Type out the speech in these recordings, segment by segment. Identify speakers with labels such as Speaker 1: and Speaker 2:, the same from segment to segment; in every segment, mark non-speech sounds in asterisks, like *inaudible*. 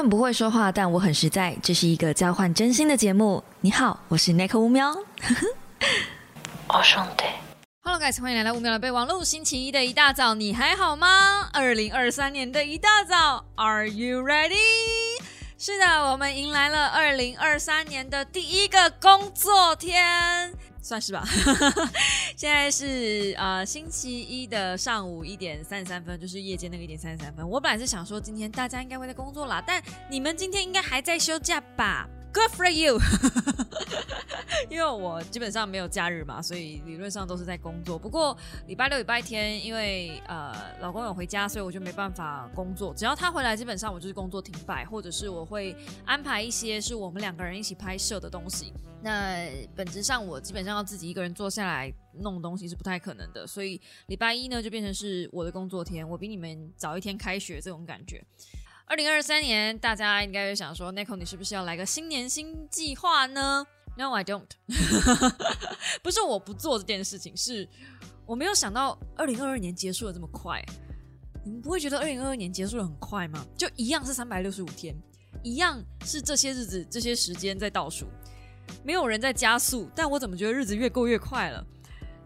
Speaker 1: 很不会说话，但我很实在。这是一个交换真心的节目。你好，我是 Nick 乌喵。*laughs*
Speaker 2: 我兄弟
Speaker 3: ，Hello guys，欢迎来到乌喵的备忘录。星期一的一大早，你还好吗？二零二三年的一大早，Are you ready？是的，我们迎来了二零二三年的第一个工作天。算是吧，*laughs* 现在是呃星期一的上午一点三十三分，就是夜间那个一点三十三分。我本来是想说今天大家应该会在工作啦，但你们今天应该还在休假吧？Good for you，*laughs* 因为我基本上没有假日嘛，所以理论上都是在工作。不过礼拜六、礼拜天，因为呃老公有回家，所以我就没办法工作。只要他回来，基本上我就是工作停摆，或者是我会安排一些是我们两个人一起拍摄的东西。那本质上我基本上要自己一个人坐下来弄东西是不太可能的，所以礼拜一呢就变成是我的工作天，我比你们早一天开学这种感觉。二零二三年，大家应该会想说，Nico，你是不是要来个新年新计划呢？No, I don't。*laughs* 不是我不做这件事情，是我没有想到二零二二年结束的这么快。你们不会觉得二零二二年结束的很快吗？就一样是三百六十五天，一样是这些日子、这些时间在倒数，没有人在加速，但我怎么觉得日子越过越快了？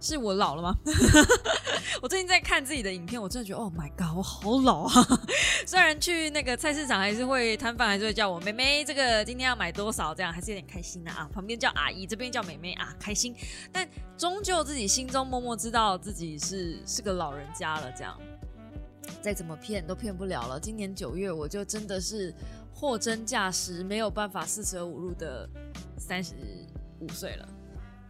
Speaker 3: 是我老了吗？*laughs* 我最近在看自己的影片，我真的觉得，Oh my god，我好老啊！*laughs* 虽然去那个菜市场还是会摊贩还是会叫我妹妹，这个今天要买多少，这样还是有点开心的啊。旁边叫阿姨，这边叫妹妹啊，开心。但终究自己心中默默知道自己是是个老人家了，这样再怎么骗都骗不了了。今年九月我就真的是货真价实，没有办法四舍五入的三十五岁了。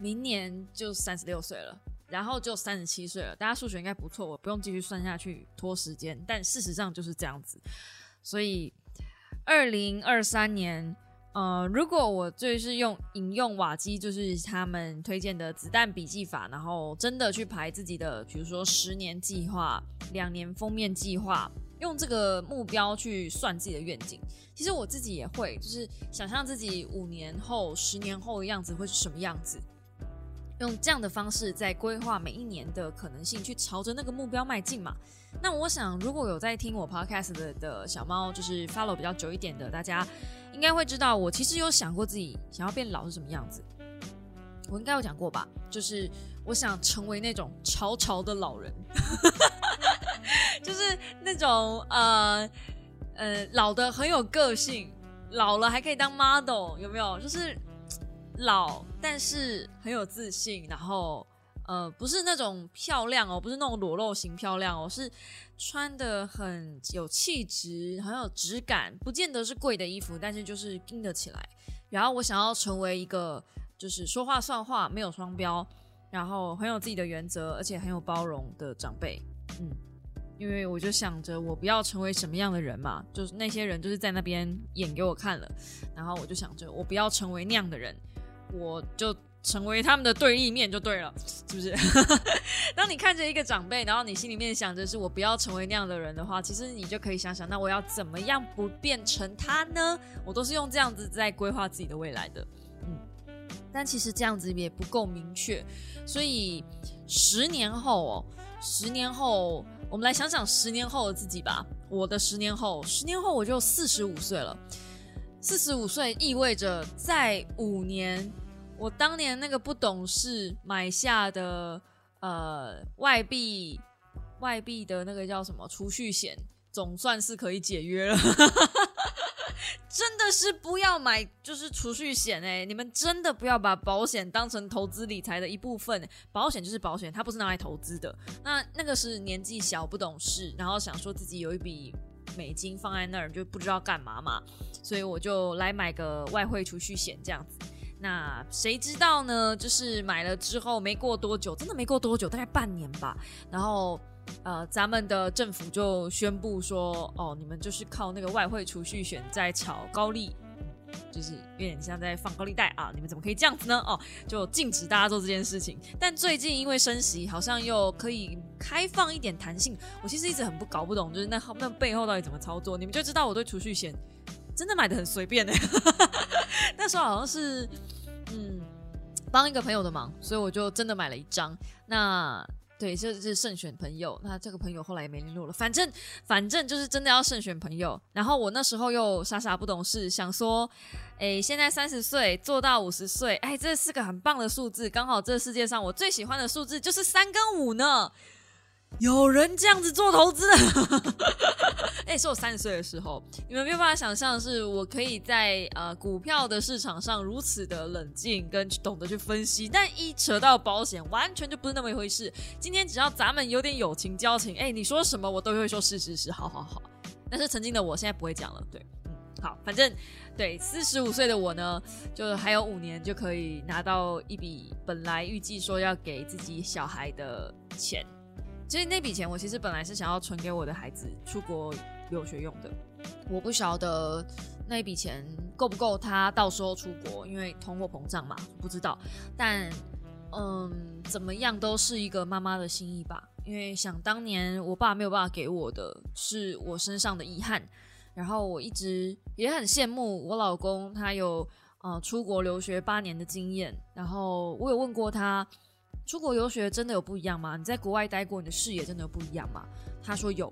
Speaker 3: 明年就三十六岁了，然后就三十七岁了。大家数学应该不错，我不用继续算下去拖时间。但事实上就是这样子。所以二零二三年，呃，如果我就是用引用瓦基，就是他们推荐的子弹笔记法，然后真的去排自己的，比如说十年计划、两年封面计划，用这个目标去算自己的愿景。其实我自己也会，就是想象自己五年后、十年后的样子会是什么样子。用这样的方式在规划每一年的可能性，去朝着那个目标迈进嘛？那我想，如果有在听我 podcast 的的小猫，就是 follow 比较久一点的，大家应该会知道，我其实有想过自己想要变老是什么样子。我应该有讲过吧？就是我想成为那种潮潮的老人，*laughs* 就是那种呃呃老的很有个性，老了还可以当 model，有没有？就是。老，但是很有自信，然后呃，不是那种漂亮哦，不是那种裸露型漂亮哦，是穿的很有气质，很有质感，不见得是贵的衣服，但是就是盯得起来。然后我想要成为一个就是说话算话，没有双标，然后很有自己的原则，而且很有包容的长辈。嗯，因为我就想着我不要成为什么样的人嘛，就是那些人就是在那边演给我看了，然后我就想着我不要成为那样的人。我就成为他们的对立面就对了，是不是？*laughs* 当你看着一个长辈，然后你心里面想着是我不要成为那样的人的话，其实你就可以想想，那我要怎么样不变成他呢？我都是用这样子在规划自己的未来的，嗯。但其实这样子也不够明确，所以十年后哦，十年后我们来想想十年后的自己吧。我的十年后，十年后我就四十五岁了，四十五岁意味着在五年。我当年那个不懂事买下的呃外币外币的那个叫什么储蓄险，总算是可以解约了。*laughs* 真的是不要买，就是储蓄险哎！你们真的不要把保险当成投资理财的一部分。保险就是保险，它不是拿来投资的。那那个是年纪小不懂事，然后想说自己有一笔美金放在那儿就不知道干嘛嘛，所以我就来买个外汇储蓄险这样子。那谁知道呢？就是买了之后没过多久，真的没过多久，大概半年吧。然后，呃，咱们的政府就宣布说，哦，你们就是靠那个外汇储蓄险在炒高利，就是有点像在放高利贷啊！你们怎么可以这样子呢？哦，就禁止大家做这件事情。但最近因为升息，好像又可以开放一点弹性。我其实一直很不搞不懂，就是那那背后到底怎么操作？你们就知道我对储蓄险真的买的很随便呢。那时候好像是。帮一个朋友的忙，所以我就真的买了一张。那对，这是慎选朋友。那这个朋友后来也没联络了。反正反正就是真的要慎选朋友。然后我那时候又傻傻不懂事，想说，哎，现在三十岁做到五十岁，哎，这是个很棒的数字。刚好这世界上我最喜欢的数字就是三跟五呢。有人这样子做投资，*laughs* 哎，是我三十岁的时候，你们没有办法想象，是我可以在呃股票的市场上如此的冷静跟懂得去分析，但一扯到保险，完全就不是那么一回事。今天只要咱们有点友情交情，哎，你说什么我都会说是是是，好好好。但是曾经的我现在不会讲了，对，嗯，好，反正对四十五岁的我呢，就还有五年就可以拿到一笔本来预计说要给自己小孩的钱。其实那笔钱我其实本来是想要存给我的孩子出国留学用的，我不晓得那笔钱够不够他到时候出国，因为通货膨胀嘛，不知道。但嗯，怎么样都是一个妈妈的心意吧，因为想当年我爸没有办法给我的是我身上的遗憾，然后我一直也很羡慕我老公，他有呃出国留学八年的经验，然后我有问过他。出国游学真的有不一样吗？你在国外待过，你的视野真的有不一样吗？他说有，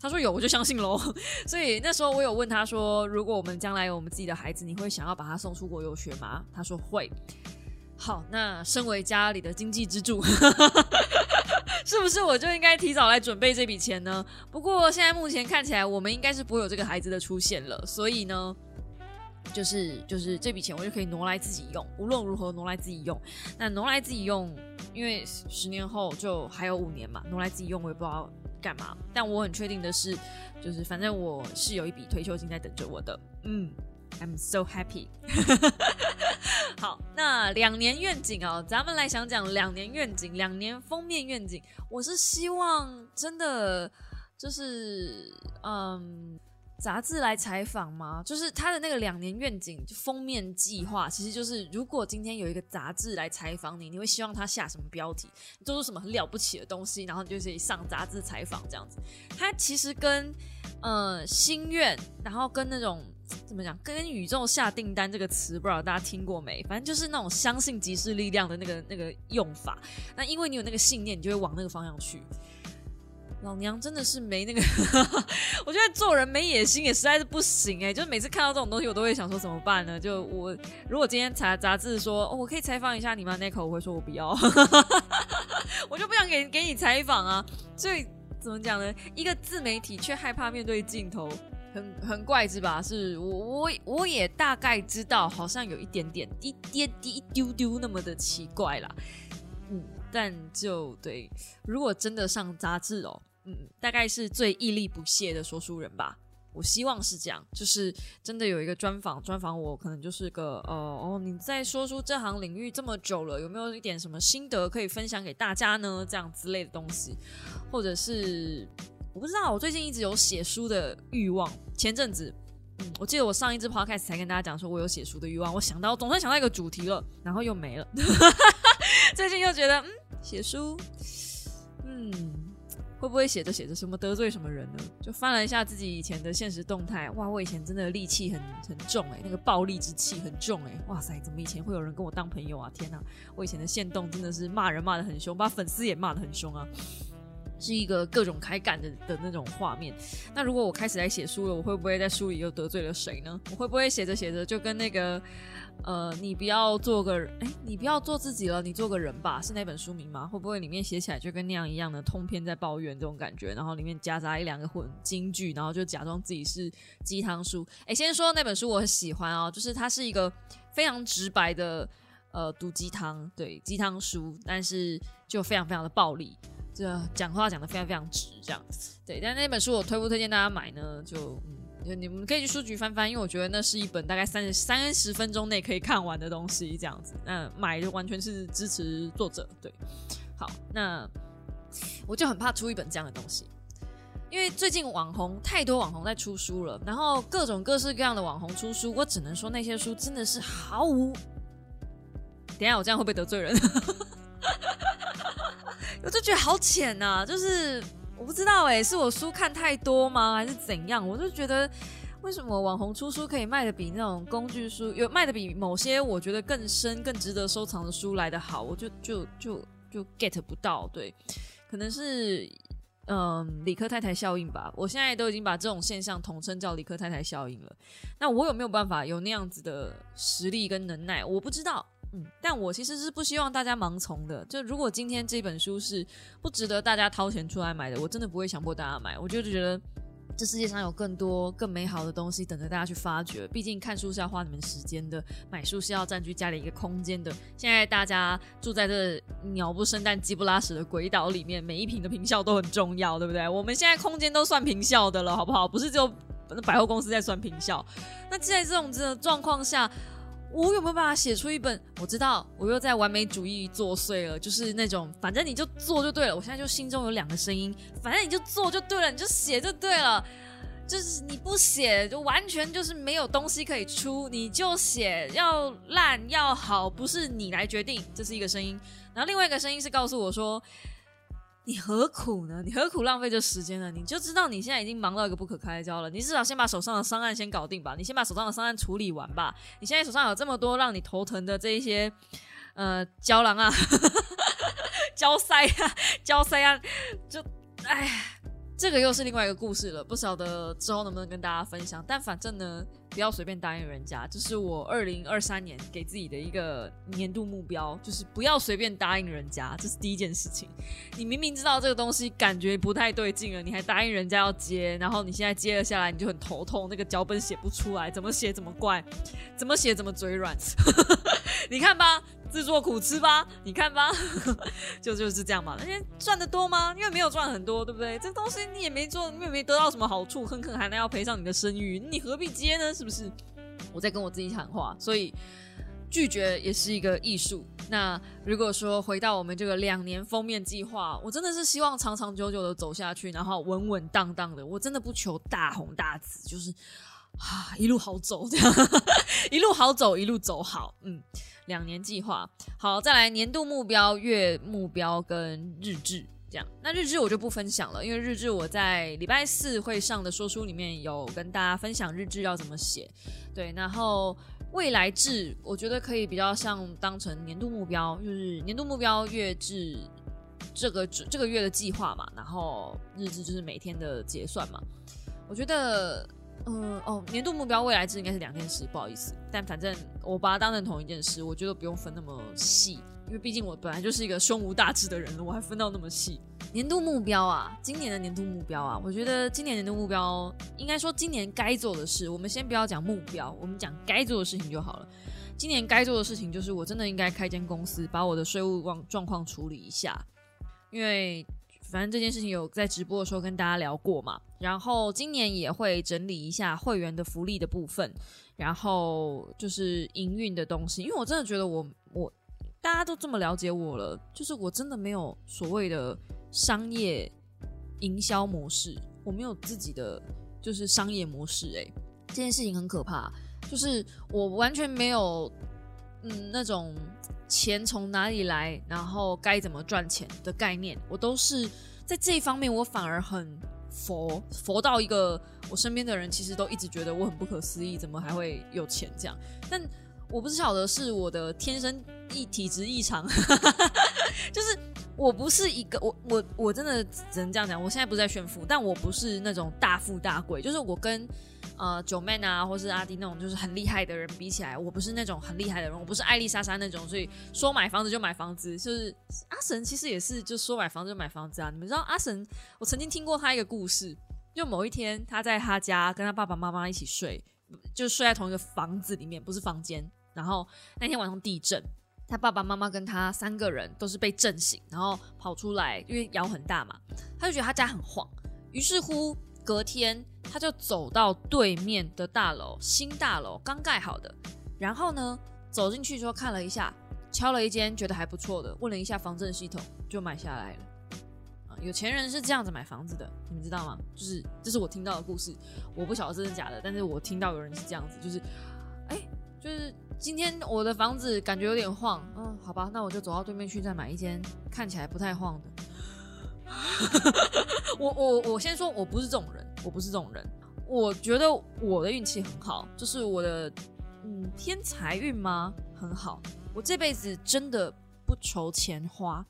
Speaker 3: 他说有，我就相信喽。*laughs* 所以那时候我有问他说，如果我们将来有我们自己的孩子，你会想要把他送出国游学吗？他说会。好，那身为家里的经济支柱，*laughs* 是不是我就应该提早来准备这笔钱呢？不过现在目前看起来，我们应该是不会有这个孩子的出现了，所以呢。就是就是这笔钱我就可以挪来自己用，无论如何挪来自己用。那挪来自己用，因为十年后就还有五年嘛，挪来自己用我也不知道干嘛。但我很确定的是，就是反正我是有一笔退休金在等着我的。嗯，I'm so happy。*laughs* 好，那两年愿景啊，咱们来想讲两年愿景，两年封面愿景。我是希望真的就是嗯。杂志来采访吗？就是他的那个两年愿景封面计划，其实就是如果今天有一个杂志来采访你，你会希望他下什么标题，做出什么很了不起的东西，然后你就可以上杂志采访这样子。他其实跟呃心愿，然后跟那种怎么讲，跟宇宙下订单这个词，不知道大家听过没？反正就是那种相信即是力量的那个那个用法。那因为你有那个信念，你就会往那个方向去。老娘真的是没那个，*laughs* 我觉得做人没野心也实在是不行哎！就是每次看到这种东西，我都会想说怎么办呢？就我如果今天查杂志说，哦我可以采访一下你吗 n i c o 我会说我不要，*laughs* 我就不想给给你采访啊！所以怎么讲呢？一个自媒体却害怕面对镜头，很很怪是吧？是我我我也大概知道，好像有一点点一跌跌一丢丢那么的奇怪啦。嗯，但就对，如果真的上杂志哦。嗯，大概是最屹立不懈的说书人吧。我希望是这样，就是真的有一个专访，专访我可能就是个呃哦，你在说书这行领域这么久了，有没有一点什么心得可以分享给大家呢？这样之类的东西，或者是我不知道，我最近一直有写书的欲望。前阵子，嗯，我记得我上一支 podcast 才跟大家讲说我有写书的欲望，我想到总算想到一个主题了，然后又没了。*laughs* 最近又觉得嗯，写书，嗯。会不会写着写着什么得罪什么人呢？就翻了一下自己以前的现实动态，哇，我以前真的戾气很很重哎，那个暴力之气很重哎，哇塞，怎么以前会有人跟我当朋友啊？天哪，我以前的线动真的是骂人骂的很凶，把粉丝也骂的很凶啊，是一个各种开干的的那种画面。那如果我开始来写书了，我会不会在书里又得罪了谁呢？我会不会写着写着就跟那个？呃，你不要做个哎，你不要做自己了，你做个人吧，是那本书名吗？会不会里面写起来就跟那样一样的通篇在抱怨这种感觉，然后里面夹杂一两个混京剧，然后就假装自己是鸡汤书？哎，先说那本书我很喜欢哦，就是它是一个非常直白的呃毒鸡汤，对鸡汤书，但是就非常非常的暴力，这讲话讲的非常非常直，这样对。但那本书我推不推荐大家买呢？就嗯。你们可以去书局翻翻，因为我觉得那是一本大概三十三十分钟内可以看完的东西，这样子。那买就完全是支持作者，对。好，那我就很怕出一本这样的东西，因为最近网红太多网红在出书了，然后各种各式各样的网红出书，我只能说那些书真的是毫无。等下我这样会不会得罪人？*laughs* 我就觉得好浅呐，就是。我不知道哎，是我书看太多吗，还是怎样？我就觉得，为什么网红出书可以卖的比那种工具书有卖的比某些我觉得更深、更值得收藏的书来的好？我就就就就 get 不到。对，可能是嗯理科太太效应吧。我现在都已经把这种现象统称叫理科太太效应了。那我有没有办法有那样子的实力跟能耐？我不知道。嗯，但我其实是不希望大家盲从的。就如果今天这本书是不值得大家掏钱出来买的，我真的不会强迫大家买。我就觉得这世界上有更多更美好的东西等着大家去发掘。毕竟看书是要花你们时间的，买书是要占据家里一个空间的。现在大家住在这鸟不生蛋、鸡不拉屎的鬼岛里面，每一瓶的平效都很重要，对不对？我们现在空间都算平效的了，好不好？不是只有百货公司在算平效。那在这种的状况下。我有没有办法写出一本？我知道我又在完美主义作祟了，就是那种反正你就做就对了。我现在就心中有两个声音，反正你就做就对了，你就写就对了。就是你不写，就完全就是没有东西可以出。你就写，要烂要好，不是你来决定。这是一个声音，然后另外一个声音是告诉我说。你何苦呢？你何苦浪费这时间呢？你就知道你现在已经忙到一个不可开交了。你至少先把手上的商案先搞定吧。你先把手上的商案处理完吧。你现在手上有这么多让你头疼的这一些，呃，胶囊啊，*laughs* 胶塞啊，*laughs* 胶塞啊，就，哎。这个又是另外一个故事了，不晓得之后能不能跟大家分享。但反正呢，不要随便答应人家，这是我二零二三年给自己的一个年度目标，就是不要随便答应人家，这是第一件事情。你明明知道这个东西感觉不太对劲了，你还答应人家要接，然后你现在接了下来，你就很头痛，那个脚本写不出来，怎么写怎么怪，怎么写怎么嘴软。*laughs* 你看吧。自作苦吃吧，你看吧，*laughs* 就就是这样嘛。那些赚的多吗？因为没有赚很多，对不对？这东西你也没做，你也没得到什么好处，哼哼，还能要赔上你的声誉，你何必接呢？是不是？我在跟我自己喊话，所以拒绝也是一个艺术。那如果说回到我们这个两年封面计划，我真的是希望长长久久的走下去，然后稳稳当当的。我真的不求大红大紫，就是啊，一路好走这样，*laughs* 一路好走，一路走好，嗯。两年计划，好，再来年度目标、月目标跟日志，这样。那日志我就不分享了，因为日志我在礼拜四会上的说书里面有跟大家分享日志要怎么写。对，然后未来志，我觉得可以比较像当成年度目标，就是年度目标、月志这个这个月的计划嘛，然后日志就是每天的结算嘛。我觉得。嗯哦，年度目标、未来制应该是两件事，不好意思，但反正我把它当成同一件事，我觉得不用分那么细，因为毕竟我本来就是一个胸无大志的人了，我还分到那么细。年度目标啊，今年的年度目标啊，我觉得今年年度目标应该说今年该做的事，我们先不要讲目标，我们讲该做的事情就好了。今年该做的事情就是我真的应该开间公司，把我的税务状状况处理一下，因为。反正这件事情有在直播的时候跟大家聊过嘛，然后今年也会整理一下会员的福利的部分，然后就是营运的东西，因为我真的觉得我我大家都这么了解我了，就是我真的没有所谓的商业营销模式，我没有自己的就是商业模式，诶，这件事情很可怕，就是我完全没有嗯那种。钱从哪里来，然后该怎么赚钱的概念，我都是在这一方面，我反而很佛佛到一个，我身边的人其实都一直觉得我很不可思议，怎么还会有钱这样？但我不晓得是我的天生异体质异常，*laughs* 就是我不是一个我我我真的只能这样讲，我现在不是在炫富，但我不是那种大富大贵，就是我跟。呃，九妹啊，或是阿迪那种就是很厉害的人比起来，我不是那种很厉害的人，我不是艾丽莎莎那种，所以说买房子就买房子。就是阿神其实也是，就说买房子就买房子啊。你们知道阿神，我曾经听过他一个故事，就某一天他在他家跟他爸爸妈妈一起睡，就睡在同一个房子里面，不是房间。然后那天晚上地震，他爸爸妈妈跟他三个人都是被震醒，然后跑出来，因为摇很大嘛，他就觉得他家很晃，于是乎。隔天，他就走到对面的大楼，新大楼刚盖好的。然后呢，走进去之后看了一下，敲了一间觉得还不错的，问了一下防震系统，就买下来了。啊，有钱人是这样子买房子的，你们知道吗？就是这是我听到的故事，我不晓得真的假的，但是我听到有人是这样子，就是，哎，就是今天我的房子感觉有点晃，嗯，好吧，那我就走到对面去再买一间看起来不太晃的。*laughs* 我我我先说，我不是这种人，我不是这种人。我觉得我的运气很好，就是我的嗯天财运吗？很好。我这辈子真的不愁钱花，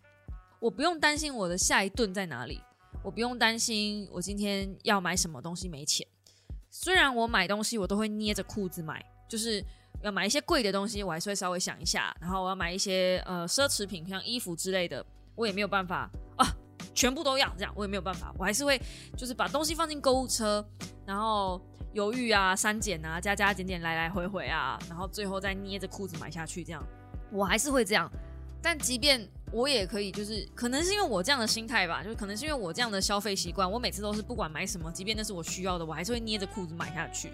Speaker 3: 我不用担心我的下一顿在哪里，我不用担心我今天要买什么东西没钱。虽然我买东西我都会捏着裤子买，就是要买一些贵的东西，我还是会稍微想一下。然后我要买一些呃奢侈品，像衣服之类的，我也没有办法啊，全部都要这样，我也没有办法，我还是会就是把东西放进购物车，然后犹豫啊、删减啊、加加减减、来来回回啊，然后最后再捏着裤子买下去，这样我还是会这样。但即便我也可以，就是可能是因为我这样的心态吧，就是可能是因为我这样的消费习惯，我每次都是不管买什么，即便那是我需要的，我还是会捏着裤子买下去。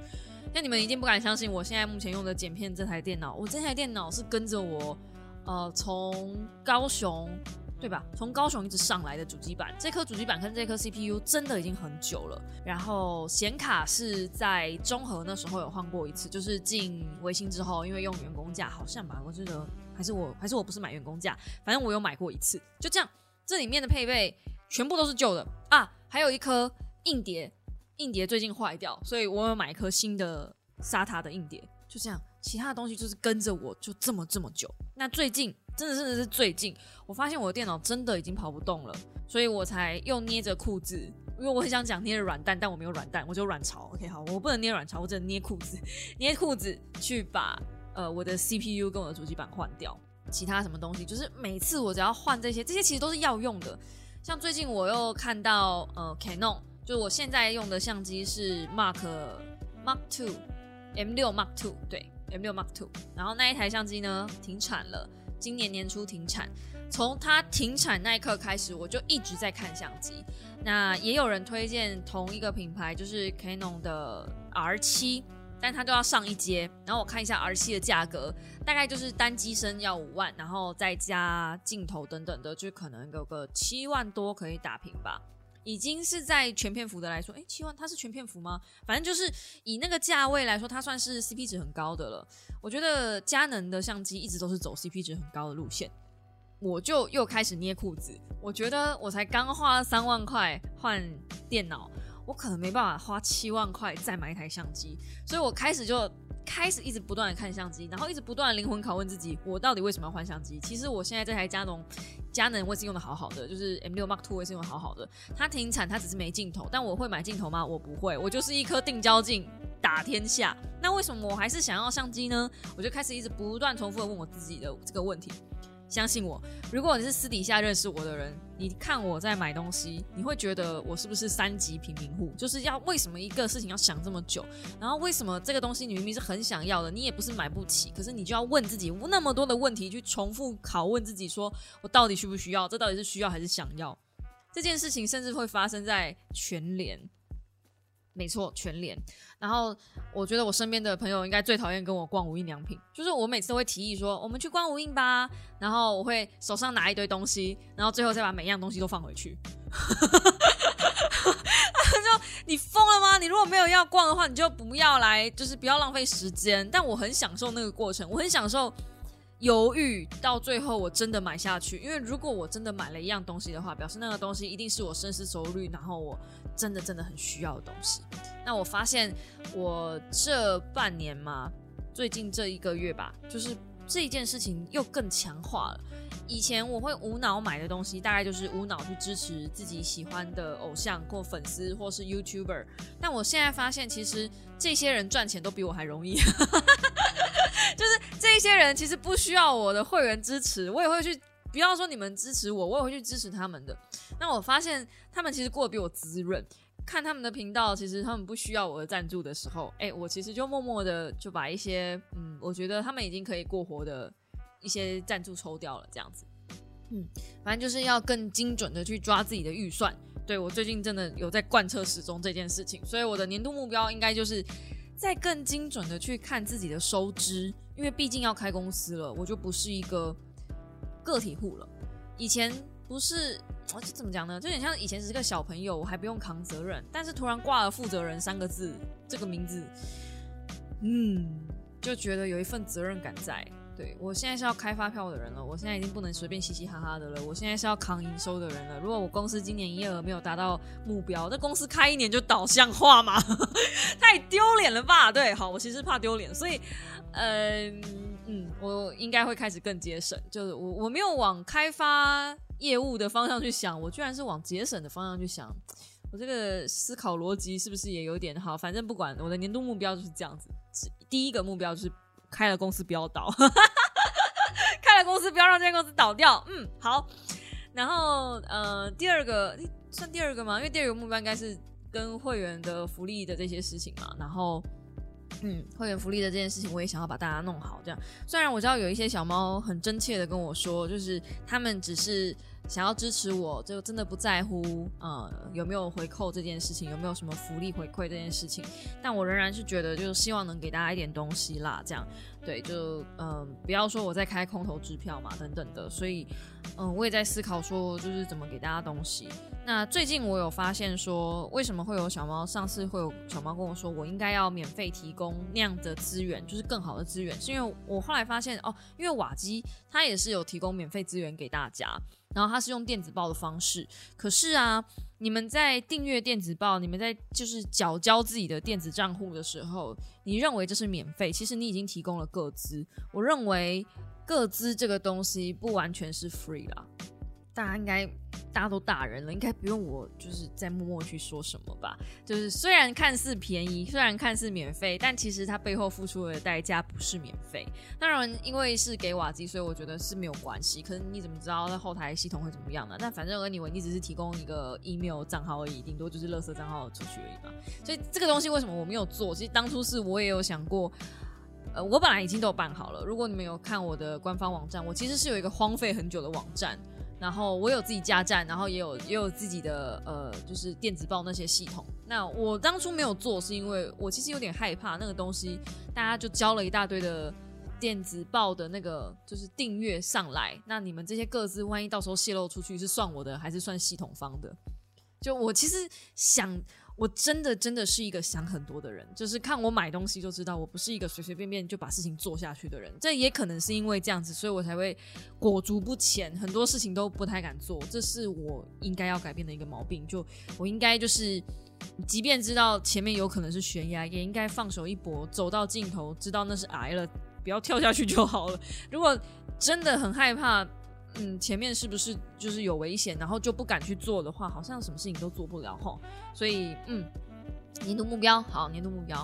Speaker 3: 那你们一定不敢相信，我现在目前用的剪片这台电脑，我这台电脑是跟着我，呃，从高雄。对吧？从高雄一直上来的主机板，这颗主机板跟这颗 CPU 真的已经很久了。然后显卡是在中和那时候有换过一次，就是进微星之后，因为用员工价好像吧，我记得还是我还是我不是买员工价，反正我有买过一次。就这样，这里面的配备全部都是旧的啊，还有一颗硬碟，硬碟最近坏掉，所以我有买一颗新的 SATA 的硬碟。就这样，其他的东西就是跟着我就这么这么久。那最近。真的真的是最近，我发现我的电脑真的已经跑不动了，所以我才又捏着裤子，因为我很想讲捏着软蛋，但我没有软蛋，我就软巢。OK，好，我不能捏软巢，我只能捏裤子，捏裤子去把呃我的 CPU 跟我的主机板换掉。其他什么东西，就是每次我只要换这些，这些其实都是要用的。像最近我又看到呃 Canon，就我现在用的相机是 Mark Mark Two M 六 Mark Two，对 M 六 Mark Two，然后那一台相机呢停产了。今年年初停产，从它停产那一刻开始，我就一直在看相机。那也有人推荐同一个品牌，就是 Canon 的 R 七，但它都要上一阶。然后我看一下 R 七的价格，大概就是单机身要五万，然后再加镜头等等的，就可能有个七万多可以打平吧。已经是在全片幅的来说，哎，七万它是全片幅吗？反正就是以那个价位来说，它算是 CP 值很高的了。我觉得佳能的相机一直都是走 CP 值很高的路线，我就又开始捏裤子。我觉得我才刚花三万块换电脑，我可能没办法花七万块再买一台相机，所以我开始就。开始一直不断的看相机，然后一直不断的灵魂拷问自己，我到底为什么要换相机？其实我现在这台佳能，佳能我是用的好好的，就是 M 六 Mark Two 我也是用的好好的。它停产，它只是没镜头，但我会买镜头吗？我不会，我就是一颗定焦镜打天下。那为什么我还是想要相机呢？我就开始一直不断重复的问我自己的这个问题。相信我，如果你是私底下认识我的人，你看我在买东西，你会觉得我是不是三级平民户？就是要为什么一个事情要想这么久？然后为什么这个东西你明明是很想要的，你也不是买不起，可是你就要问自己那么多的问题，去重复拷问自己，说我到底需不需要？这到底是需要还是想要？这件事情甚至会发生在全联。没错，全联。然后我觉得我身边的朋友应该最讨厌跟我逛无印良品，就是我每次都会提议说，我们去逛无印吧。然后我会手上拿一堆东西，然后最后再把每样东西都放回去。*laughs* 就你疯了吗？你如果没有要逛的话，你就不要来，就是不要浪费时间。但我很享受那个过程，我很享受。犹豫到最后，我真的买下去。因为如果我真的买了一样东西的话，表示那个东西一定是我深思熟虑，然后我真的真的很需要的东西。那我发现我这半年嘛，最近这一个月吧，就是这一件事情又更强化了。以前我会无脑买的东西，大概就是无脑去支持自己喜欢的偶像或粉丝或是 YouTuber。但我现在发现，其实这些人赚钱都比我还容易。*laughs* 就是这些人其实不需要我的会员支持，我也会去，不要说你们支持我，我也会去支持他们的。那我发现他们其实过得比我滋润，看他们的频道，其实他们不需要我的赞助的时候，哎，我其实就默默的就把一些，嗯，我觉得他们已经可以过活的一些赞助抽掉了，这样子。嗯，反正就是要更精准的去抓自己的预算。对我最近真的有在贯彻始终这件事情，所以我的年度目标应该就是。再更精准的去看自己的收支，因为毕竟要开公司了，我就不是一个个体户了。以前不是，我怎么讲呢？就有点像以前只是个小朋友，我还不用扛责任，但是突然挂了负责人三个字，这个名字，嗯，就觉得有一份责任感在。对我现在是要开发票的人了，我现在已经不能随便嘻嘻哈哈的了，我现在是要扛营收的人了。如果我公司今年营业额没有达到目标，那公司开一年就倒，向化嘛？*laughs* 太丢脸了吧？对，好，我其实怕丢脸，所以，嗯嗯，我应该会开始更节省，就是我我没有往开发业务的方向去想，我居然是往节省的方向去想。我这个思考逻辑是不是也有点好？反正不管我的年度目标就是这样子。第一个目标就是开了公司不要倒，*laughs* 开了公司不要让这间公司倒掉。嗯，好。然后呃，第二个算第二个吗？因为第二个目标应该是跟会员的福利的这些事情嘛。然后嗯，会员福利的这件事情，我也想要把大家弄好。这样，虽然我知道有一些小猫很真切的跟我说，就是他们只是。想要支持我，就真的不在乎，呃，有没有回扣这件事情，有没有什么福利回馈这件事情，但我仍然是觉得，就是希望能给大家一点东西啦，这样，对，就嗯，不要说我在开空头支票嘛，等等的，所以，嗯，我也在思考说，就是怎么给大家东西。那最近我有发现说，为什么会有小猫？上次会有小猫跟我说，我应该要免费提供那样的资源，就是更好的资源，是因为我后来发现哦，因为瓦基它也是有提供免费资源给大家。然后它是用电子报的方式，可是啊，你们在订阅电子报，你们在就是缴交自己的电子账户的时候，你认为这是免费，其实你已经提供了个资。我认为个资这个东西不完全是 free 啦。大家应该，大家都大人了，应该不用我就是在默默去说什么吧。就是虽然看似便宜，虽然看似免费，但其实它背后付出的代价不是免费。当然，因为是给瓦基，所以我觉得是没有关系。可是你怎么知道在后台系统会怎么样呢？但反正而你你只是提供一个 email 账号而已，顶多就是垃圾账号出去而已嘛。所以这个东西为什么我没有做？其实当初是我也有想过，呃，我本来已经都办好了。如果你们有看我的官方网站，我其实是有一个荒废很久的网站。然后我有自己加站，然后也有也有自己的呃，就是电子报那些系统。那我当初没有做，是因为我其实有点害怕那个东西，大家就交了一大堆的电子报的那个就是订阅上来，那你们这些各自万一到时候泄露出去，是算我的还是算系统方的？就我其实想。我真的真的是一个想很多的人，就是看我买东西就知道，我不是一个随随便便就把事情做下去的人。这也可能是因为这样子，所以我才会裹足不前，很多事情都不太敢做。这是我应该要改变的一个毛病。就我应该就是，即便知道前面有可能是悬崖，也应该放手一搏，走到尽头，知道那是癌了，不要跳下去就好了。如果真的很害怕。嗯，前面是不是就是有危险，然后就不敢去做的话，好像什么事情都做不了吼。所以，嗯，年度目标好，年度目标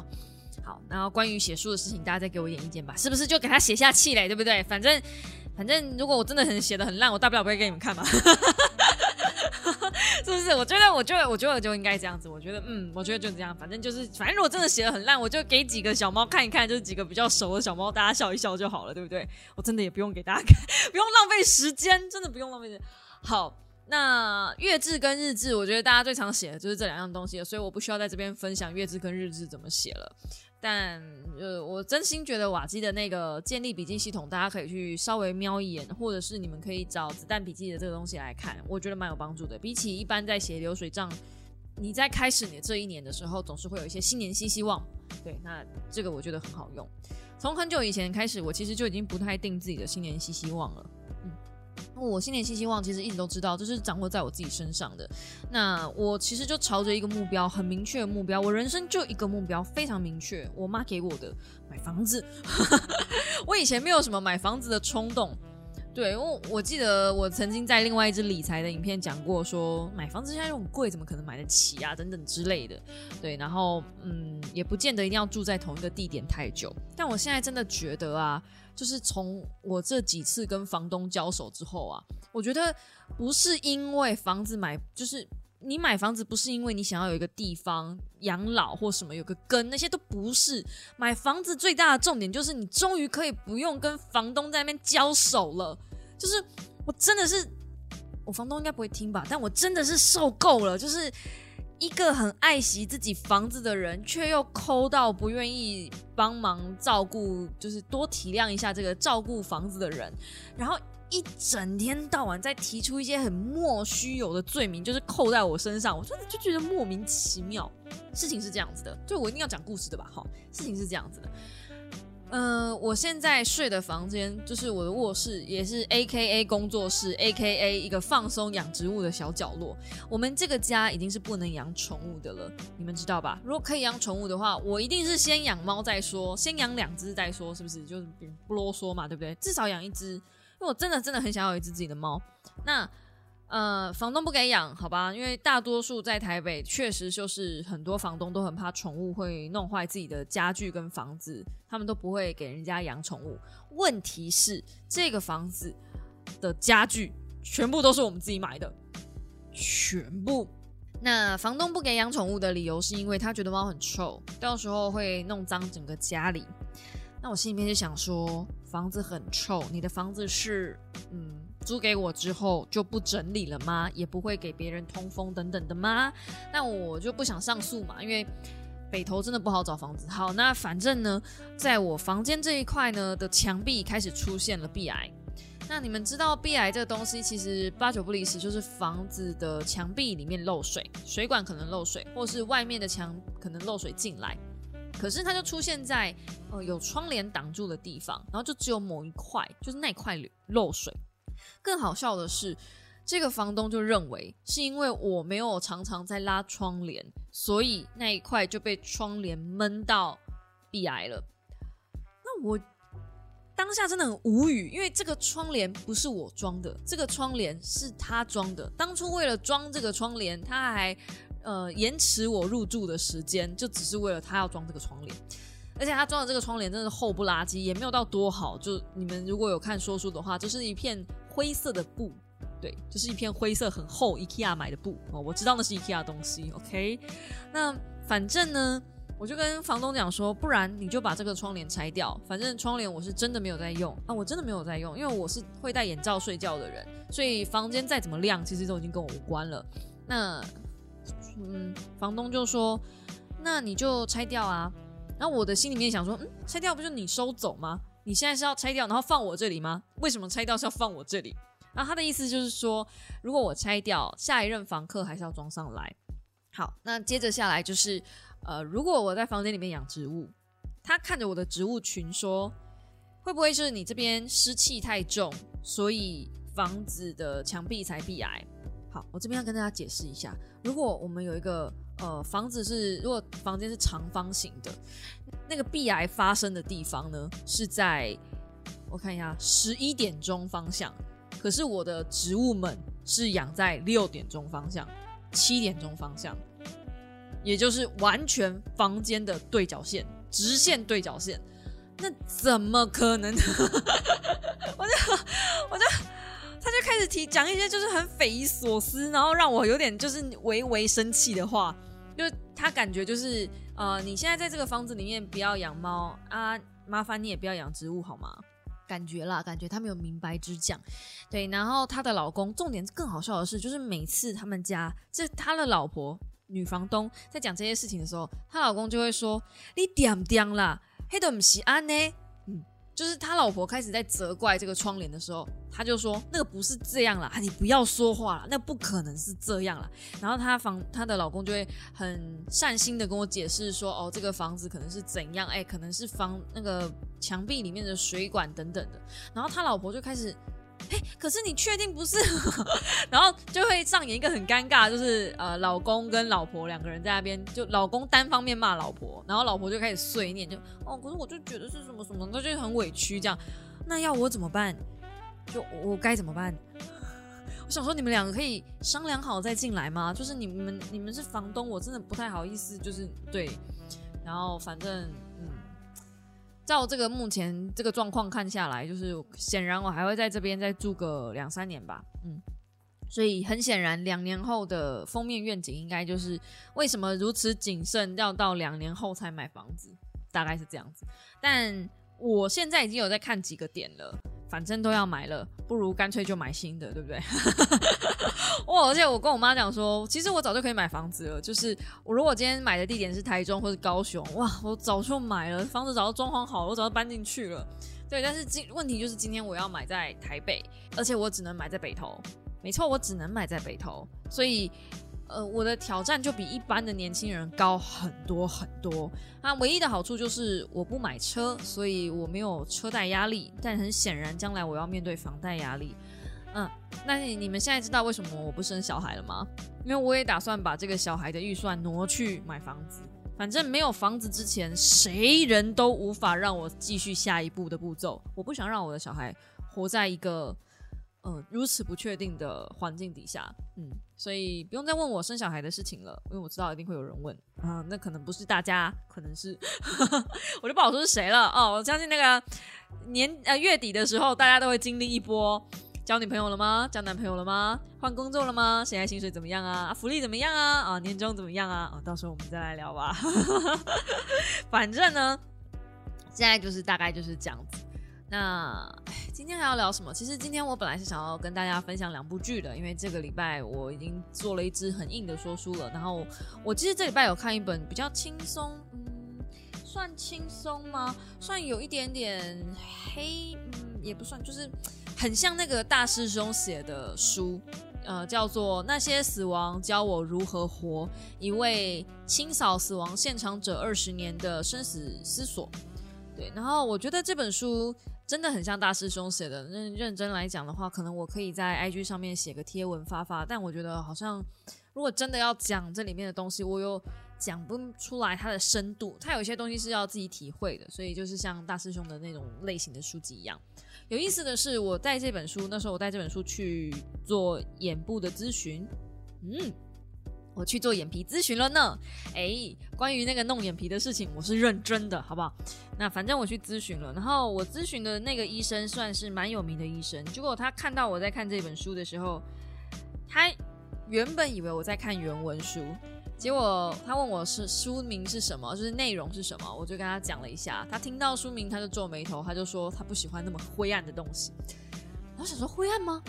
Speaker 3: 好。然后关于写书的事情，大家再给我一点意见吧，是不是就给他写下气嘞？对不对？反正反正，如果我真的很写的很烂，我大不了不会给你们看嘛。*laughs* 是不是？我觉得，我觉得，我觉得就应该这样子。我觉得，嗯，我觉得就这样。反正就是，反正如果真的写的很烂，我就给几个小猫看一看，就是几个比较熟的小猫，大家笑一笑就好了，对不对？我真的也不用给大家看，*laughs* 不用浪费时间，真的不用浪费时间。好，那月志跟日志，我觉得大家最常写的就是这两样东西，所以我不需要在这边分享月志跟日志怎么写了。但呃，我真心觉得瓦基的那个建立笔记系统，大家可以去稍微瞄一眼，或者是你们可以找子弹笔记的这个东西来看，我觉得蛮有帮助的。比起一般在写流水账，你在开始你的这一年的时候，总是会有一些新年新希望。对，那这个我觉得很好用。从很久以前开始，我其实就已经不太定自己的新年新希望了。嗯我新年新希望其实一直都知道，就是掌握在我自己身上的。那我其实就朝着一个目标，很明确的目标。我人生就一个目标，非常明确。我妈给我的，买房子。*laughs* 我以前没有什么买房子的冲动。对，因为我记得我曾经在另外一支理财的影片讲过，说买房子现在又很贵，怎么可能买得起啊？等等之类的。对，然后嗯，也不见得一定要住在同一个地点太久。但我现在真的觉得啊。就是从我这几次跟房东交手之后啊，我觉得不是因为房子买，就是你买房子不是因为你想要有一个地方养老或什么有个根，那些都不是。买房子最大的重点就是你终于可以不用跟房东在那边交手了。就是我真的是，我房东应该不会听吧，但我真的是受够了，就是。一个很爱惜自己房子的人，却又抠到不愿意帮忙照顾，就是多体谅一下这个照顾房子的人，然后一整天到晚在提出一些很莫须有的罪名，就是扣在我身上，我真的就觉得莫名其妙。事情是这样子的，就我一定要讲故事的吧？哈，事情是这样子的。嗯，我现在睡的房间就是我的卧室，也是 A K A 工作室，A K A 一个放松养植物的小角落。我们这个家已经是不能养宠物的了，你们知道吧？如果可以养宠物的话，我一定是先养猫再说，先养两只再说，是不是？就是不啰嗦嘛，对不对？至少养一只，因为我真的真的很想要一只自己的猫。那呃，房东不给养，好吧？因为大多数在台北，确实就是很多房东都很怕宠物会弄坏自己的家具跟房子，他们都不会给人家养宠物。问题是，这个房子的家具全部都是我们自己买的，全部。那房东不给养宠物的理由是因为他觉得猫很臭，到时候会弄脏整个家里。那我心里面就想说，房子很臭，你的房子是嗯。租给我之后就不整理了吗？也不会给别人通风等等的吗？那我就不想上诉嘛，因为北投真的不好找房子。好，那反正呢，在我房间这一块呢的墙壁开始出现了壁癌。那你们知道壁癌这个东西，其实八九不离十，就是房子的墙壁里面漏水，水管可能漏水，或是外面的墙可能漏水进来。可是它就出现在呃有窗帘挡住的地方，然后就只有某一块，就是那块漏水。更好笑的是，这个房东就认为是因为我没有常常在拉窗帘，所以那一块就被窗帘闷到壁癌了。那我当下真的很无语，因为这个窗帘不是我装的，这个窗帘是他装的。当初为了装这个窗帘，他还呃延迟我入住的时间，就只是为了他要装这个窗帘。而且他装的这个窗帘真的厚不拉几，也没有到多好。就你们如果有看说书的话，就是一片。灰色的布，对，就是一片灰色很厚，IKEA 买的布哦。我知道那是 IKEA 东西，OK。那反正呢，我就跟房东讲说，不然你就把这个窗帘拆掉。反正窗帘我是真的没有在用啊，我真的没有在用，因为我是会戴眼罩睡觉的人，所以房间再怎么亮，其实都已经跟我无关了。那嗯，房东就说，那你就拆掉啊。然后我的心里面想说，嗯，拆掉不就你收走吗？你现在是要拆掉，然后放我这里吗？为什么拆掉是要放我这里？然后他的意思就是说，如果我拆掉，下一任房客还是要装上来。好，那接着下来就是，呃，如果我在房间里面养植物，他看着我的植物群说，会不会是你这边湿气太重，所以房子的墙壁才壁癌？好，我这边要跟大家解释一下，如果我们有一个。呃，房子是如果房间是长方形的，那个壁癌发生的地方呢是在我看一下十一点钟方向，可是我的植物们是养在六点钟方向、七点钟方向，也就是完全房间的对角线，直线对角线，那怎么可能？*laughs* 我就我就。他就开始提讲一些就是很匪夷所思，然后让我有点就是微微生气的话。就他感觉就是呃，你现在在这个房子里面不要养猫啊，麻烦你也不要养植物好吗？感觉啦，感觉他没有明白之讲。对，然后她的老公，重点更好笑的是，就是每次他们家这他的老婆女房东在讲这些事情的时候，她老公就会说：“你点点啦，黑的不是安呢。”就是他老婆开始在责怪这个窗帘的时候，他就说那个不是这样啦，你不要说话了，那不可能是这样啦。然后他房他的老公就会很善心的跟我解释说，哦，这个房子可能是怎样，哎，可能是房那个墙壁里面的水管等等的。然后他老婆就开始。哎，可是你确定不是？*laughs* 然后就会上演一个很尴尬，就是呃，老公跟老婆两个人在那边，就老公单方面骂老婆，然后老婆就开始碎念，就哦，可是我就觉得是什么什么，他就很委屈这样。那要我怎么办？就我该怎么办？*laughs* 我想说，你们两个可以商量好再进来吗？就是你们你们是房东，我真的不太好意思，就是对。然后反正。照这个目前这个状况看下来，就是显然我还会在这边再住个两三年吧，嗯，所以很显然两年后的封面愿景应该就是为什么如此谨慎，要到两年后才买房子，大概是这样子。但我现在已经有在看几个点了。反正都要买了，不如干脆就买新的，对不对？*laughs* 哇！而且我跟我妈讲说，其实我早就可以买房子了。就是我如果今天买的地点是台中或者高雄，哇，我早就买了，房子早就装潢好了，我早就搬进去了。对，但是今问题就是今天我要买在台北，而且我只能买在北投。没错，我只能买在北投，所以。呃，我的挑战就比一般的年轻人高很多很多。那唯一的好处就是我不买车，所以我没有车贷压力。但很显然，将来我要面对房贷压力。嗯，那你你们现在知道为什么我不生小孩了吗？因为我也打算把这个小孩的预算挪去买房子。反正没有房子之前，谁人都无法让我继续下一步的步骤。我不想让我的小孩活在一个。呃如此不确定的环境底下，嗯，所以不用再问我生小孩的事情了，因为我知道一定会有人问啊，那可能不是大家，可能是 *laughs* 我就不好说是谁了哦。我相信那个年呃月底的时候，大家都会经历一波。交女朋友了吗？交男朋友了吗？换工作了吗？现在薪水怎么样啊？福利怎么样啊？啊，年终怎么样啊？啊，到时候我们再来聊吧。*laughs* 反正呢，现在就是大概就是这样子。那今天还要聊什么？其实今天我本来是想要跟大家分享两部剧的，因为这个礼拜我已经做了一支很硬的说书了。然后我其实这礼拜有看一本比较轻松，嗯，算轻松吗？算有一点点黑，嗯，也不算，就是。很像那个大师兄写的书，呃，叫做《那些死亡教我如何活》，一位清扫死亡现场者二十年的生死思索。对，然后我觉得这本书真的很像大师兄写的。认认真来讲的话，可能我可以在 IG 上面写个贴文发发，但我觉得好像如果真的要讲这里面的东西，我又讲不出来它的深度。它有一些东西是要自己体会的，所以就是像大师兄的那种类型的书籍一样。有意思的是，我带这本书，那时候我带这本书去做眼部的咨询，嗯，我去做眼皮咨询了呢。哎，关于那个弄眼皮的事情，我是认真的，好不好？那反正我去咨询了，然后我咨询的那个医生算是蛮有名的医生。结果他看到我在看这本书的时候，他原本以为我在看原文书。结果他问我是书名是什么，就是内容是什么，我就跟他讲了一下。他听到书名，他就皱眉头，他就说他不喜欢那么灰暗的东西。我想说灰暗吗？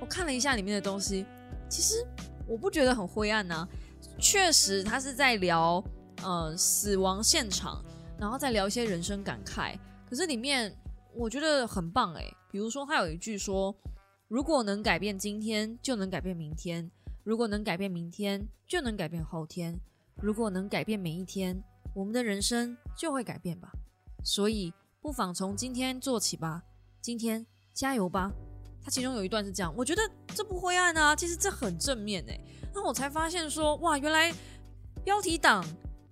Speaker 3: 我看了一下里面的东西，其实我不觉得很灰暗呢。确实，他是在聊呃死亡现场，然后再聊一些人生感慨。可是里面我觉得很棒诶，比如说他有一句说：“如果能改变今天，就能改变明天。”如果能改变明天，就能改变后天；如果能改变每一天，我们的人生就会改变吧。所以，不妨从今天做起吧。今天加油吧！他其中有一段是这样，我觉得这不灰暗啊，其实这很正面诶。那我才发现说，哇，原来标题党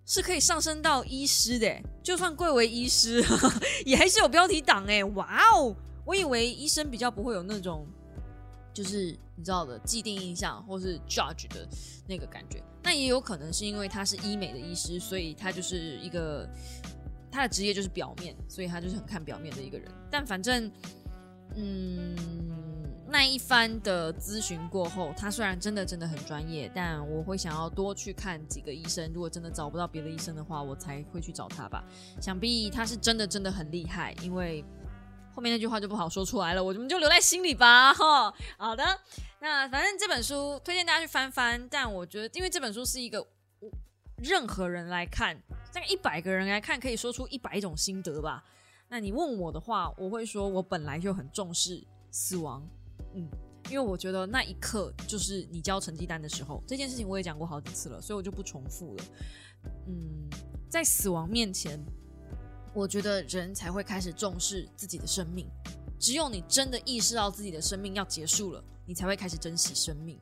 Speaker 3: 是可以上升到医师的，就算贵为医师，*laughs* 也还是有标题党诶。哇哦，我以为医生比较不会有那种。就是你知道的既定印象，或是 judge 的那个感觉，那也有可能是因为他是医美的医师，所以他就是一个他的职业就是表面，所以他就是很看表面的一个人。但反正，嗯，那一番的咨询过后，他虽然真的真的很专业，但我会想要多去看几个医生。如果真的找不到别的医生的话，我才会去找他吧。想必他是真的真的很厉害，因为。后面那句话就不好说出来了，我们就留在心里吧。哈，*laughs* 好的，那反正这本书推荐大家去翻翻，但我觉得，因为这本书是一个任何人来看，大概一百个人来看，可以说出一百种心得吧。那你问我的话，我会说我本来就很重视死亡，嗯，因为我觉得那一刻就是你交成绩单的时候，这件事情我也讲过好几次了，所以我就不重复了。嗯，在死亡面前。我觉得人才会开始重视自己的生命，只有你真的意识到自己的生命要结束了，你才会开始珍惜生命。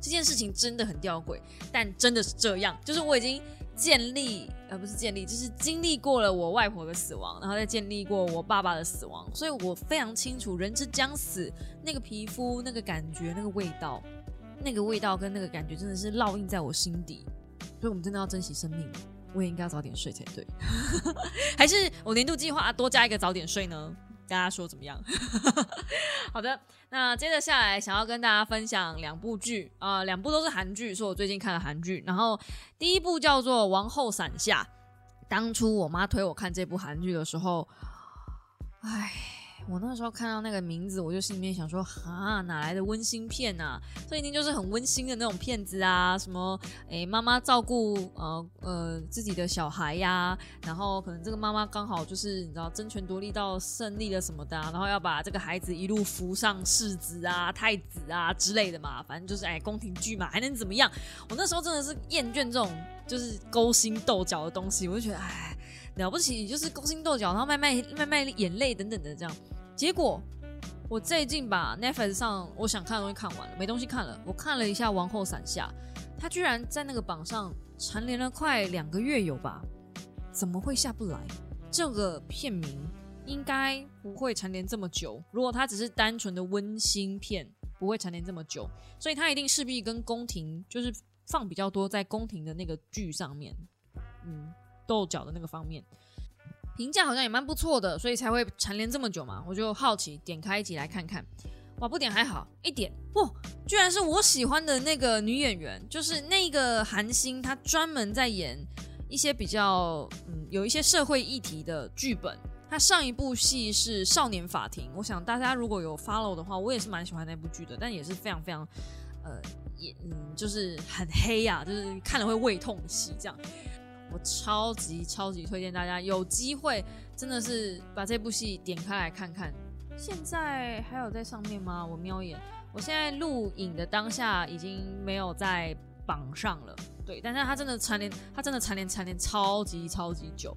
Speaker 3: 这件事情真的很吊诡，但真的是这样。就是我已经建立，呃，不是建立，就是经历过了我外婆的死亡，然后再建立过我爸爸的死亡，所以我非常清楚人之将死，那个皮肤、那个感觉、那个味道、那个味道跟那个感觉，真的是烙印在我心底。所以，我们真的要珍惜生命。我也应该要早点睡才对，*laughs* 还是我年度计划多加一个早点睡呢？大家说怎么样？*laughs* 好的，那接着下来想要跟大家分享两部剧啊，两部都是韩剧，是我最近看的韩剧。然后第一部叫做《王后伞下》，当初我妈推我看这部韩剧的时候，唉。我那时候看到那个名字，我就心里面想说：哈，哪来的温馨片呐？这一定就是很温馨的那种片子啊！什么，诶，妈妈照顾呃呃自己的小孩呀，然后可能这个妈妈刚好就是你知道争权夺利到胜利了什么的，然后要把这个孩子一路扶上世子啊、太子啊之类的嘛，反正就是哎宫廷剧嘛，还能怎么样？我那时候真的是厌倦这种就是勾心斗角的东西，我就觉得哎。了不起，就是勾心斗角，然后卖卖卖卖眼泪等等的这样。结果我最近把 Netflix 上我想看的东西看完了，没东西看了。我看了一下《王后伞下》，它居然在那个榜上蝉联了快两个月有吧？怎么会下不来？这个片名应该不会蝉联这么久。如果它只是单纯的温馨片，不会蝉联这么久，所以他一定势必跟宫廷就是放比较多在宫廷的那个剧上面，嗯，斗角的那个方面，评价好像也蛮不错的，所以才会蝉联这么久嘛。我就好奇点开一集来看看，哇，不点还好，一点哇，居然是我喜欢的那个女演员，就是那个韩星，她专门在演一些比较嗯有一些社会议题的剧本。她上一部戏是《少年法庭》，我想大家如果有 follow 的话，我也是蛮喜欢那部剧的，但也是非常非常，呃，也嗯，就是很黑呀，就是看了会胃痛的戏。这样，我超级超级推荐大家有机会，真的是把这部戏点开来看看。现在还有在上面吗？我瞄一眼，我现在录影的当下已经没有在榜上了。对，但是他真的蝉联，他真的蝉联蝉联超级超级久。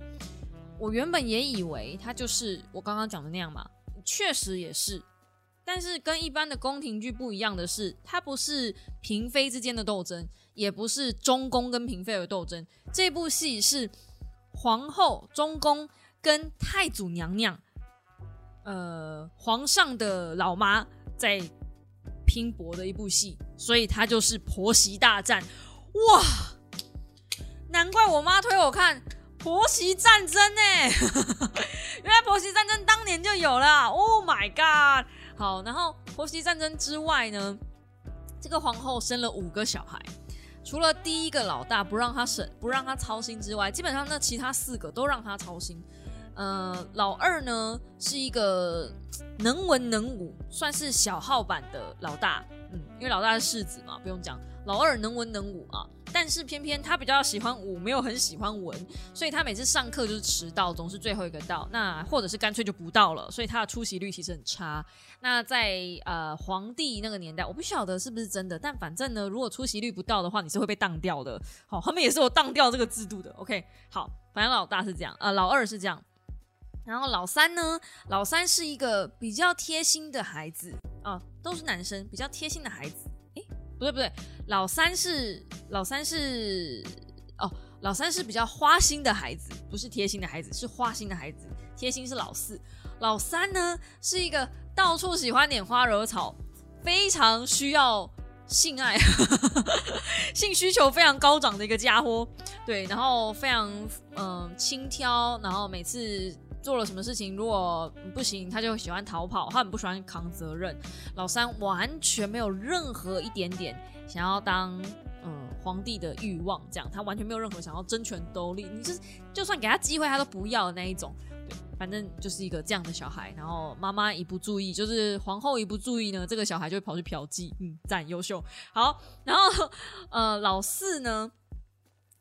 Speaker 3: 我原本也以为它就是我刚刚讲的那样嘛，确实也是。但是跟一般的宫廷剧不一样的是，它不是嫔妃之间的斗争，也不是中宫跟嫔妃的斗争。这部戏是皇后、中宫跟太祖娘娘，呃，皇上的老妈在拼搏的一部戏，所以它就是婆媳大战。哇，难怪我妈推我看。婆媳战争呢？*laughs* 原来婆媳战争当年就有了。Oh my god！好，然后婆媳战争之外呢，这个皇后生了五个小孩，除了第一个老大不让他省、不让他操心之外，基本上那其他四个都让他操心。呃，老二呢是一个能文能武，算是小号版的老大。嗯，因为老大是世子嘛，不用讲。老二能文能武啊，但是偏偏他比较喜欢武，没有很喜欢文，所以他每次上课就是迟到，总是最后一个到。那或者是干脆就不到了，所以他的出席率其实很差。那在呃皇帝那个年代，我不晓得是不是真的，但反正呢，如果出席率不到的话，你是会被当掉的。好，他们也是有当掉这个制度的。OK，好，反正老大是这样，呃，老二是这样，然后老三呢，老三是一个比较贴心的孩子啊，都是男生，比较贴心的孩子。哎不对不对，老三是老三是哦，老三是比较花心的孩子，不是贴心的孩子，是花心的孩子。贴心是老四，老三呢是一个到处喜欢拈花惹草，非常需要性爱，*laughs* 性需求非常高涨的一个家伙。对，然后非常嗯轻佻，然后每次。做了什么事情，如果不行，他就喜欢逃跑，他很不喜欢扛责任。老三完全没有任何一点点想要当嗯皇帝的欲望，这样他完全没有任何想要争权夺利。你就是就算给他机会，他都不要的那一种。对，反正就是一个这样的小孩。然后妈妈一不注意，就是皇后一不注意呢，这个小孩就会跑去嫖妓。嗯，赞，优秀。好，然后呃，老四呢？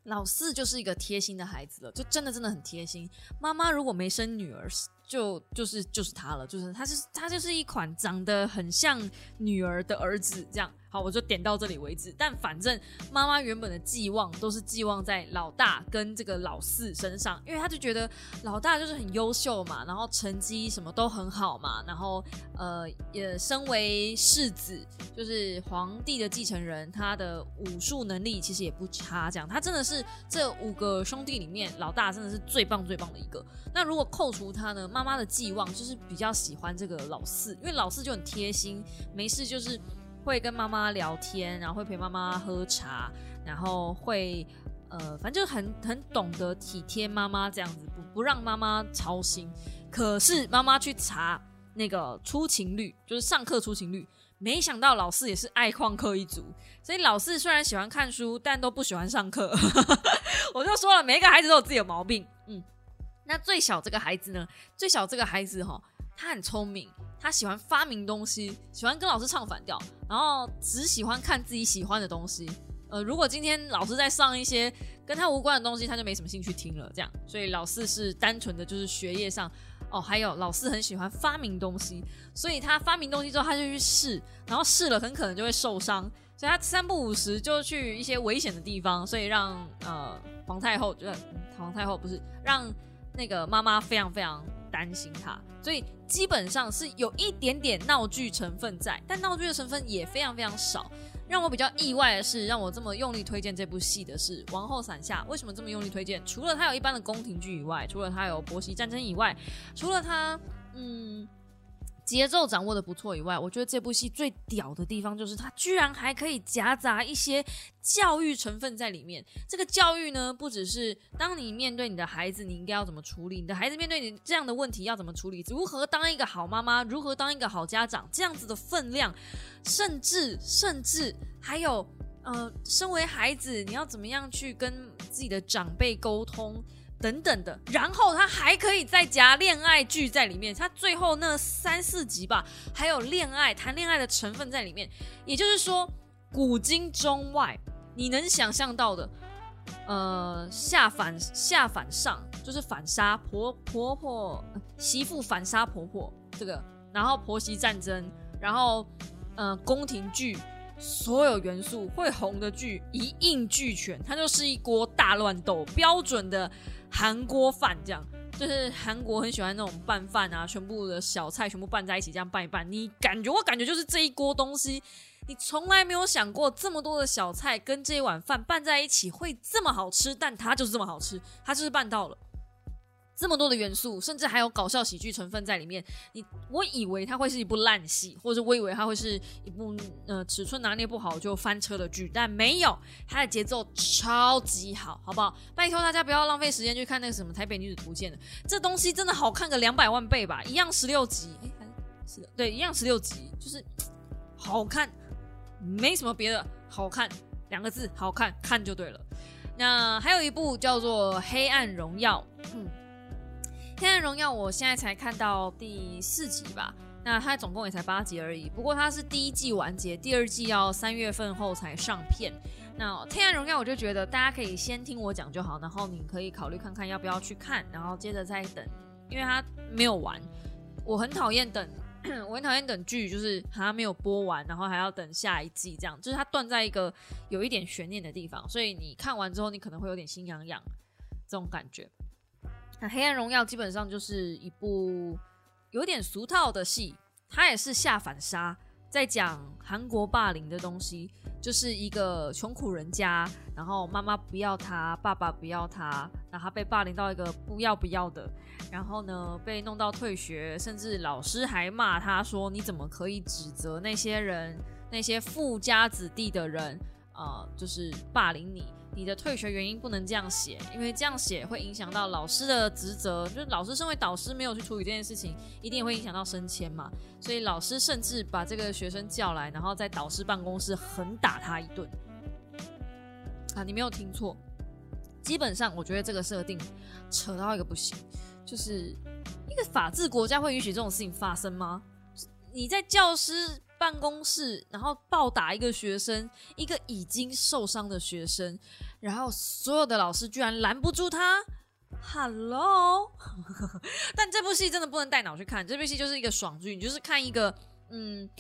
Speaker 3: 老四就是一个贴心的孩子了，就真的真的很贴心。妈妈如果没生女儿。就就是就是他了，就是他是他就是一款长得很像女儿的儿子这样。好，我就点到这里为止。但反正妈妈原本的寄望都是寄望在老大跟这个老四身上，因为他就觉得老大就是很优秀嘛，然后成绩什么都很好嘛，然后呃也身为世子，就是皇帝的继承人，他的武术能力其实也不差。这样，他真的是这五个兄弟里面老大，真的是最棒最棒的一个。那如果扣除他呢？妈妈的寄望就是比较喜欢这个老四，因为老四就很贴心，没事就是会跟妈妈聊天，然后会陪妈妈喝茶，然后会呃，反正就很很懂得体贴妈妈这样子，不不让妈妈操心。可是妈妈去查那个出勤率，就是上课出勤率，没想到老四也是爱旷课一族，所以老四虽然喜欢看书，但都不喜欢上课。我就说了，每一个孩子都有自己的毛病，嗯。那最小这个孩子呢？最小这个孩子哈，他很聪明，他喜欢发明东西，喜欢跟老师唱反调，然后只喜欢看自己喜欢的东西。呃，如果今天老师在上一些跟他无关的东西，他就没什么兴趣听了。这样，所以老四是单纯的就是学业上哦。还有老四很喜欢发明东西，所以他发明东西之后他就去试，然后试了很可能就会受伤，所以他三不五时就去一些危险的地方，所以让呃皇太后就皇太后不是让。那个妈妈非常非常担心他，所以基本上是有一点点闹剧成分在，但闹剧的成分也非常非常少。让我比较意外的是，让我这么用力推荐这部戏的是《王后伞下》。为什么这么用力推荐？除了它有一般的宫廷剧以外，除了它有婆媳战争以外，除了它，嗯。节奏掌握的不错以外，我觉得这部戏最屌的地方就是它居然还可以夹杂一些教育成分在里面。这个教育呢，不只是当你面对你的孩子，你应该要怎么处理；你的孩子面对你这样的问题要怎么处理？如何当一个好妈妈？如何当一个好家长？这样子的分量，甚至甚至还有呃，身为孩子，你要怎么样去跟自己的长辈沟通？等等的，然后他还可以再加恋爱剧在里面，他最后那三四集吧，还有恋爱谈恋爱的成分在里面。也就是说，古今中外你能想象到的，呃，下反下反上，就是反杀婆婆婆媳妇反杀婆婆这个，然后婆媳战争，然后呃宫廷剧，所有元素会红的剧一应俱全，它就是一锅大乱斗，标准的。韩国饭这样，就是韩国很喜欢那种拌饭啊，全部的小菜全部拌在一起，这样拌一拌，你感觉我感觉就是这一锅东西，你从来没有想过这么多的小菜跟这一碗饭拌在一起会这么好吃，但它就是这么好吃，它就是拌到了。这么多的元素，甚至还有搞笑喜剧成分在里面。你我以为它会是一部烂戏，或者我以为它会是一部呃尺寸拿捏不好就翻车的剧，但没有，它的节奏超级好，好不好？拜托大家不要浪费时间去看那个什么《台北女子图鉴》的，这东西真的好看个两百万倍吧？一样十六集，哎，是的，对，一样十六集，就是好看，没什么别的，好看两个字，好看，看就对了。那还有一部叫做《黑暗荣耀》，嗯。《黑暗荣耀》我现在才看到第四集吧，那它总共也才八集而已。不过它是第一季完结，第二季要三月份后才上片。那《黑暗荣耀》我就觉得大家可以先听我讲就好，然后你可以考虑看看要不要去看，然后接着再等，因为它没有完。我很讨厌等，*clears throat* 我很讨厌等剧，就是它没有播完，然后还要等下一季，这样就是它断在一个有一点悬念的地方，所以你看完之后你可能会有点心痒痒这种感觉。那《黑暗荣耀》基本上就是一部有点俗套的戏，它也是下反杀，在讲韩国霸凌的东西，就是一个穷苦人家，然后妈妈不要他，爸爸不要他，那他被霸凌到一个不要不要的，然后呢被弄到退学，甚至老师还骂他说：“你怎么可以指责那些人，那些富家子弟的人啊，就是霸凌你。”你的退学原因不能这样写，因为这样写会影响到老师的职责。就是老师身为导师没有去处理这件事情，一定会影响到升迁嘛。所以老师甚至把这个学生叫来，然后在导师办公室狠打他一顿。啊，你没有听错，基本上我觉得这个设定扯到一个不行，就是一个法治国家会允许这种事情发生吗？你在教师。办公室，然后暴打一个学生，一个已经受伤的学生，然后所有的老师居然拦不住他。Hello，*laughs* 但这部戏真的不能带脑去看，这部戏就是一个爽剧，你就是看一个嗯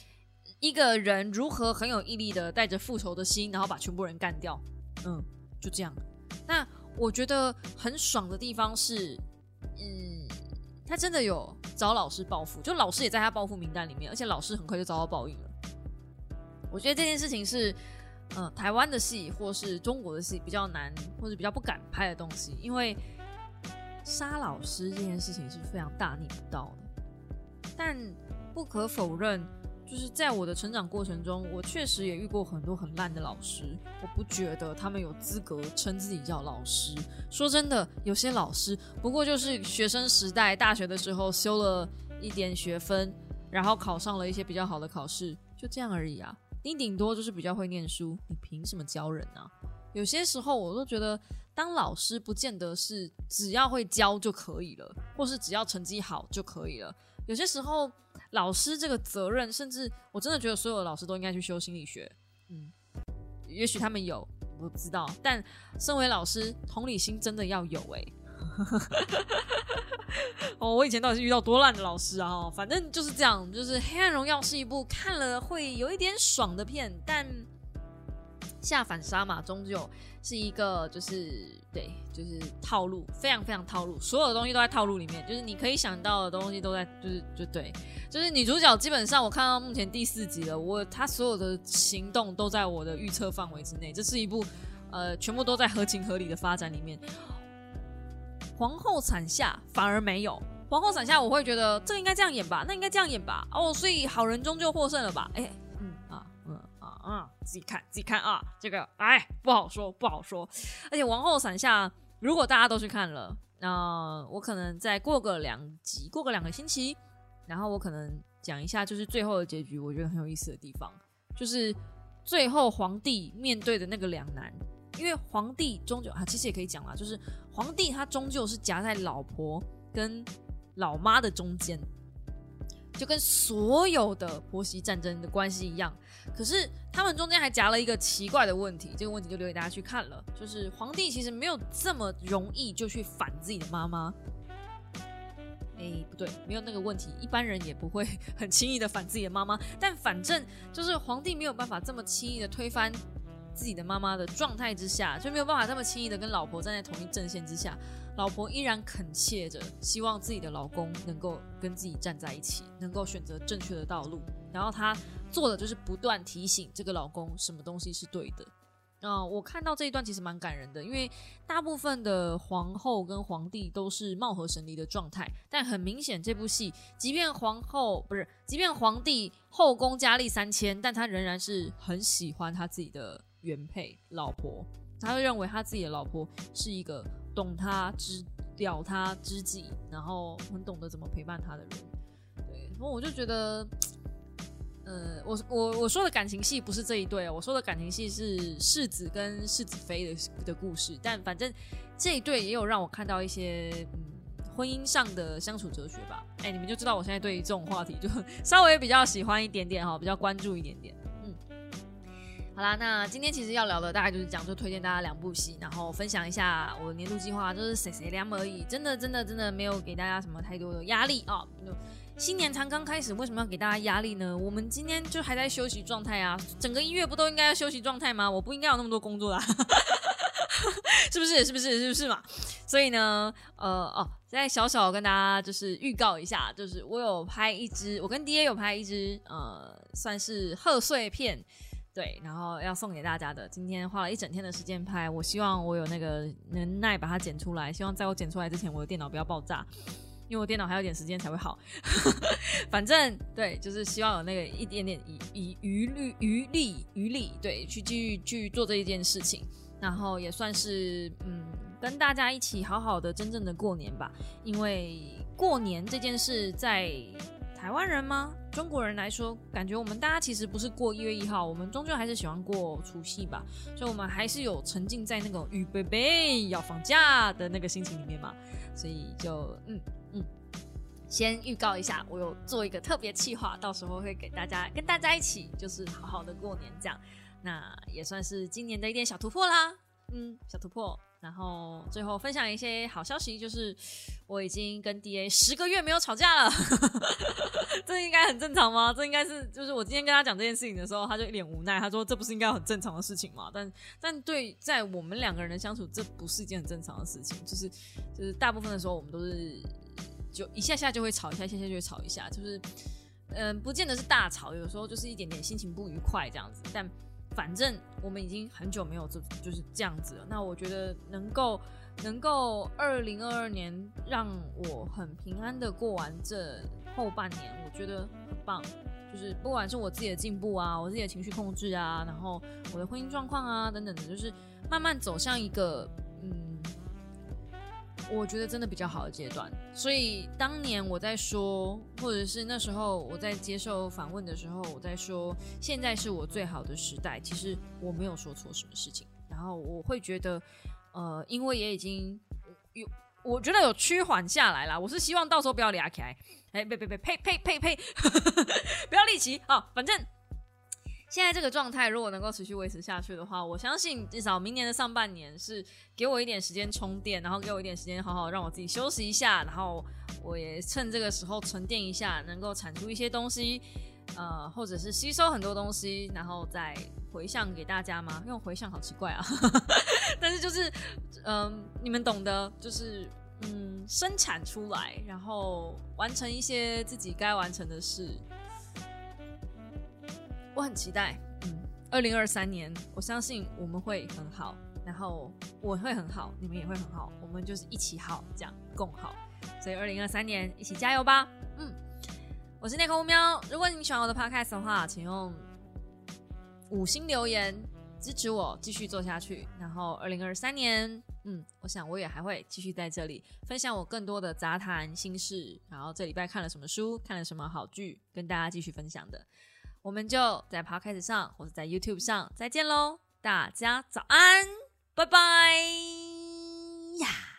Speaker 3: 一个人如何很有毅力的带着复仇的心，然后把全部人干掉。嗯，就这样。那我觉得很爽的地方是，嗯。他真的有找老师报复，就老师也在他报复名单里面，而且老师很快就遭到报应了。我觉得这件事情是，嗯，台湾的戏或是中国的戏比较难，或者比较不敢拍的东西，因为杀老师这件事情是非常大逆不道的。但不可否认。就是在我的成长过程中，我确实也遇过很多很烂的老师，我不觉得他们有资格称自己叫老师。说真的，有些老师不过就是学生时代大学的时候修了一点学分，然后考上了一些比较好的考试，就这样而已啊。你顶多就是比较会念书，你凭什么教人啊？有些时候我都觉得，当老师不见得是只要会教就可以了，或是只要成绩好就可以了。有些时候，老师这个责任，甚至我真的觉得所有的老师都应该去修心理学。嗯，也许他们有，我不知道。但身为老师，同理心真的要有哎。*laughs* 哦，我以前到底是遇到多烂的老师啊？反正就是这样。就是《黑暗荣耀》是一部看了会有一点爽的片，但下反杀嘛，终究是一个就是。对，就是套路，非常非常套路，所有的东西都在套路里面，就是你可以想到的东西都在，就是就对，就是女主角基本上我看到目前第四集了，我她所有的行动都在我的预测范围之内，这是一部呃全部都在合情合理的发展里面，皇后惨下反而没有，皇后伞下，我会觉得这应该这样演吧，那应该这样演吧。哦，所以好人终究获胜了吧？哎，啊，自己看自己看啊，这个哎不好说不好说。而且王后伞下，如果大家都去看了，那我可能再过个两集，过个两个星期，然后我可能讲一下，就是最后的结局，我觉得很有意思的地方，就是最后皇帝面对的那个两难。因为皇帝终究啊，其实也可以讲啦，就是皇帝他终究是夹在老婆跟老妈的中间，就跟所有的婆媳战争的关系一样。可是他们中间还夹了一个奇怪的问题，这个问题就留给大家去看了。就是皇帝其实没有这么容易就去反自己的妈妈。哎，不对，没有那个问题，一般人也不会很轻易的反自己的妈妈。但反正就是皇帝没有办法这么轻易的推翻。自己的妈妈的状态之下，就没有办法这么轻易的跟老婆站在同一阵线之下。老婆依然恳切着，希望自己的老公能够跟自己站在一起，能够选择正确的道路。然后她做的就是不断提醒这个老公什么东西是对的。啊，我看到这一段其实蛮感人的，因为大部分的皇后跟皇帝都是貌合神离的状态，但很明显这部戏，即便皇后不是，即便皇帝后宫佳丽三千，但他仍然是很喜欢他自己的。原配老婆，他会认为他自己的老婆是一个懂他、知了他知己，然后很懂得怎么陪伴他的人。对，然后我就觉得，*tsk* 呃，我我我说的感情戏不是这一对，我说的感情戏是世子跟世子妃的的故事。但反正这一对也有让我看到一些嗯婚姻上的相处哲学吧。哎，你们就知道我现在对于这种话题就 *laughs* 稍微比较喜欢一点点哈，比较关注一点点。好啦，那今天其实要聊的大概就是讲，就推荐大家两部戏，然后分享一下我的年度计划，就是谁谁凉而已。真的，真的，真的没有给大家什么太多的压力啊。新年才刚开始，为什么要给大家压力呢？我们今天就还在休息状态啊，整个一月不都应该要休息状态吗？我不应该有那么多工作啦，*laughs* 是不是？是不是？是不是嘛？所以呢，呃，哦，在小小跟大家就是预告一下，就是我有拍一支，我跟 D A 有拍一支，呃，算是贺岁片。对，然后要送给大家的，今天花了一整天的时间拍，我希望我有那个能耐把它剪出来，希望在我剪出来之前，我的电脑不要爆炸，因为我电脑还有点时间才会好。*laughs* 反正对，就是希望有那个一点点余余余力余力余力，对，去继续去做这一件事情，然后也算是嗯，跟大家一起好好的真正的过年吧，因为过年这件事在。台湾人吗？中国人来说，感觉我们大家其实不是过一月一号，我们终究还是喜欢过除夕吧。所以，我们还是有沉浸在那种预备备要放假的那个心情里面嘛。所以，就嗯嗯，先预告一下，我有做一个特别企划，到时候会给大家跟大家一起，就是好好的过年这样。那也算是今年的一点小突破啦。嗯，小突破。然后最后分享一些好消息，就是我已经跟 D A 十个月没有吵架了，*laughs* 这应该很正常吗？这应该是就是我今天跟他讲这件事情的时候，他就一脸无奈，他说这不是应该很正常的事情吗？但但对在我们两个人的相处，这不是一件很正常的事情，就是就是大部分的时候我们都是就一下下就会吵一下，下下就会吵一下，就是嗯，不见得是大吵，有时候就是一点点心情不愉快这样子，但。反正我们已经很久没有这就是这样子了。那我觉得能够能够二零二二年让我很平安的过完这后半年，我觉得很棒。就是不管是我自己的进步啊，我自己的情绪控制啊，然后我的婚姻状况啊等等的，就是慢慢走向一个嗯。我觉得真的比较好的阶段，所以当年我在说，或者是那时候我在接受访问的时候，我在说，现在是我最好的时代。其实我没有说错什么事情，然后我会觉得，呃，因为也已经有，我觉得有趋缓下来啦。我是希望到时候不要俩起来，哎，别别别，呸呸呸呸，*laughs* 不要立奇啊，反正。现在这个状态如果能够持续维持下去的话，我相信至少明年的上半年是给我一点时间充电，然后给我一点时间好好让我自己休息一下，然后我也趁这个时候沉淀一下，能够产出一些东西，呃，或者是吸收很多东西，然后再回向给大家吗？用回向好奇怪啊，*laughs* 但是就是嗯，你们懂得，就是嗯，生产出来，然后完成一些自己该完成的事。我很期待，嗯，二零二三年，我相信我们会很好，然后我会很好，你们也会很好，我们就是一起好，这样共好。所以二零二三年一起加油吧！嗯，我是内克乌喵。如果你喜欢我的 podcast 的话，请用五星留言支持我继续做下去。然后二零二三年，嗯，我想我也还会继续在这里分享我更多的杂谈心事。然后这礼拜看了什么书，看了什么好剧，跟大家继续分享的。我们就在 podcast 上或者在 YouTube 上再见喽！大家早安，拜拜呀！